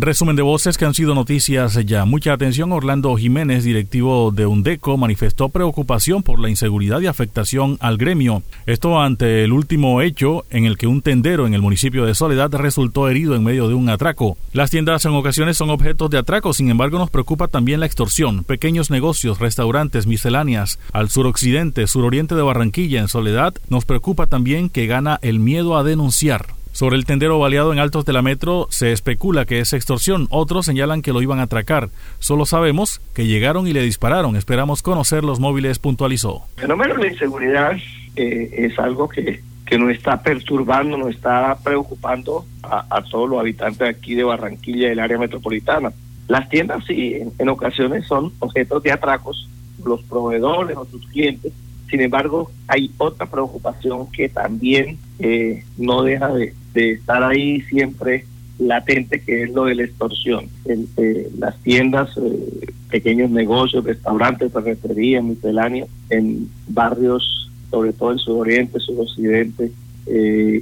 Resumen de voces que han sido noticias ya. Mucha atención. Orlando Jiménez, directivo de UNDECO, manifestó preocupación por la inseguridad y afectación al gremio. Esto ante el último hecho en el que un tendero en el municipio de Soledad resultó herido en medio de un atraco. Las tiendas en ocasiones son objetos de atraco, sin embargo nos preocupa también la extorsión. Pequeños negocios, restaurantes, misceláneas al suroccidente, suroriente de Barranquilla, en Soledad, nos preocupa también que gana el miedo a denunciar. Sobre el tendero baleado en Altos de la Metro se especula que es extorsión, otros señalan que lo iban a atracar. Solo sabemos que llegaron y le dispararon. Esperamos conocer los móviles, puntualizó. El fenómeno de inseguridad eh, es algo que, que nos está perturbando, nos está preocupando a, todos los habitantes aquí de Barranquilla del área metropolitana. Las tiendas sí, en, ocasiones son objetos de atracos, los proveedores o sus clientes sin embargo, hay otra preocupación que también eh, no deja de, estar ahí siempre latente, que es lo de la extorsión. Eh, las tiendas, eh, pequeños negocios, restaurantes, ferreterías, misceláneas, en barrios, sobre todo en sudoriente, sudoccidente,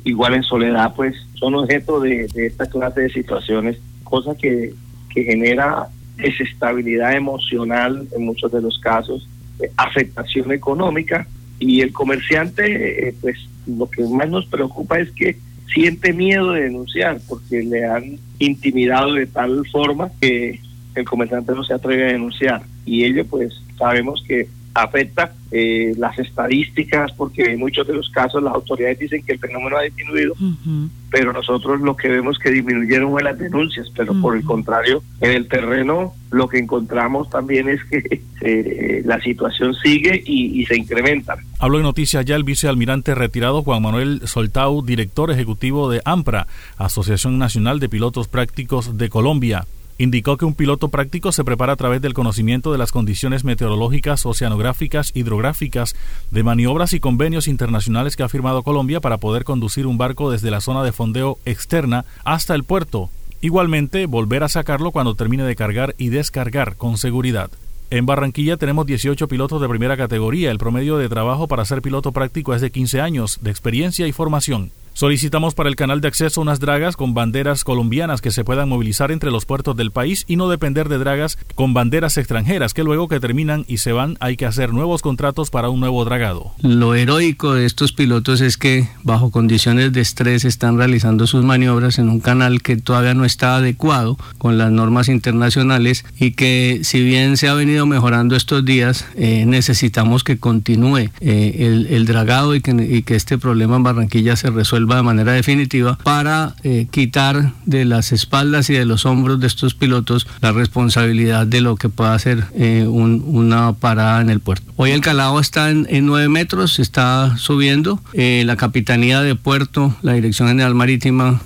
igual en Soledad, pues son objeto de, esta clase de situaciones, cosa que, que genera desestabilidad emocional en muchos de los casos afectación económica y el comerciante, eh, pues lo que más nos preocupa es que siente miedo de denunciar porque le han intimidado de tal forma que el comerciante no se atreve a denunciar. Y ello pues sabemos que afecta eh, las estadísticas porque en muchos de los casos las autoridades dicen que el fenómeno ha disminuido, pero nosotros lo que vemos que disminuyeron fue las denuncias, pero por el contrario, en el terreno lo que encontramos también es que eh, la situación sigue y, y se incrementa. Hablo de noticias ya el vicealmirante retirado Juan Manuel Soltau, director ejecutivo de AMPRA, Asociación Nacional de Pilotos Prácticos de Colombia. Indicó que un piloto práctico se prepara a través del conocimiento de las condiciones meteorológicas, oceanográficas, hidrográficas, de maniobras y convenios internacionales que ha firmado Colombia para poder conducir un barco desde la zona de fondeo externa hasta el puerto. Igualmente, volver a sacarlo cuando termine de cargar y descargar con seguridad. En Barranquilla tenemos 18 pilotos de primera categoría. El promedio de trabajo para ser piloto práctico es de 15 años de experiencia y formación. Solicitamos para el canal de acceso unas dragas con banderas colombianas que se puedan movilizar entre los puertos del país y no depender de dragas con banderas extranjeras que luego que terminan y se van hay que hacer nuevos contratos para un nuevo dragado. Lo heroico de estos pilotos es que bajo condiciones de estrés están realizando sus maniobras en un canal que todavía no está adecuado con las normas internacionales y que si bien se ha venido mejorando estos días, eh, necesitamos que continúe eh, el, dragado y y que este problema en Barranquilla se resuelva de manera definitiva para eh, quitar de las espaldas y de los hombros de estos pilotos la responsabilidad de lo que pueda ser eh, una parada en el puerto. Hoy el calado está en, en 9 metros, está subiendo. Eh, la Capitanía de Puerto, la Dirección General Marítima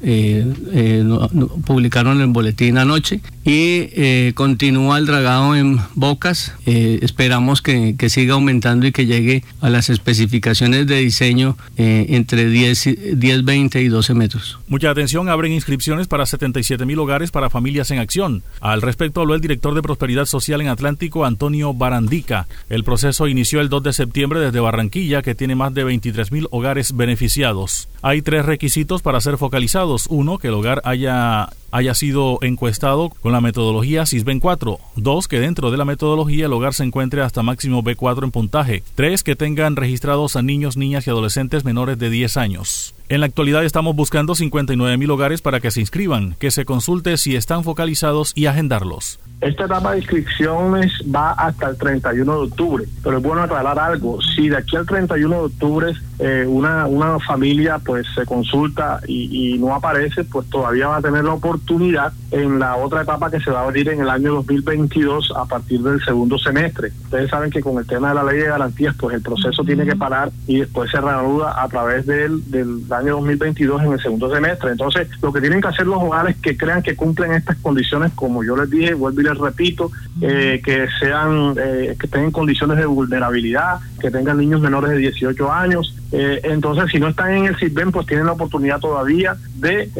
publicaron el boletín anoche y continúa el dragado en Bocas. esperamos que, que, siga aumentando y que llegue a las especificaciones de diseño entre 10 y 10 10, 20 y 12 metros. Mucha atención, abren inscripciones para 77 mil hogares para familias en acción. Al respecto habló el director de Prosperidad Social en Atlántico, Antonio Barandica. El proceso inició el 2 de septiembre desde Barranquilla, que tiene más de 23 mil hogares beneficiados. Hay tres requisitos para ser focalizados. Uno, que el hogar haya haya sido encuestado con la metodología SISBEN 4. 2. Que dentro de la metodología el hogar se encuentre hasta máximo B4 en puntaje. 3. Que tengan registrados a niños, niñas y adolescentes menores de 10 años. En la actualidad estamos buscando 59 mil hogares para que se inscriban, que se consulte si están focalizados y agendarlos. Esta etapa de inscripciones va hasta el 31 de octubre, pero es bueno aclarar algo. Si de aquí al 31 de octubre eh, una, una familia pues se consulta y, no aparece, pues todavía va a tener la oportunidad en la otra etapa que se va a abrir en el año 2022 a partir del segundo semestre. Ustedes saben que con el tema de la ley de garantías, pues el proceso tiene que parar y después se reanuda a través del, del año 2022 en el segundo semestre. Entonces, lo que tienen que hacer los hogares que crean que cumplen estas condiciones, como yo les dije, vuelvo y les repito, eh, que sean, eh, que tengan condiciones de vulnerabilidad, que tengan niños menores de 18 años. Eh, entonces, si no están en el CISBEN, pues tienen la oportunidad todavía de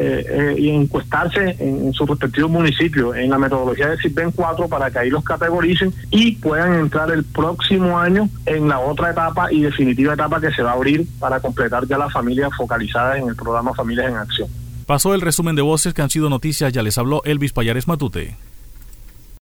encuestarse en, su respectivo municipio en la metodología del CISBEN 4 para que ahí los categoricen y puedan entrar el próximo año en la otra etapa y definitiva etapa que se va a abrir para completar ya las familias en el programa Familias en Acción. Pasó el resumen de voces que han sido noticias, ya les habló Elvis Payares Matute.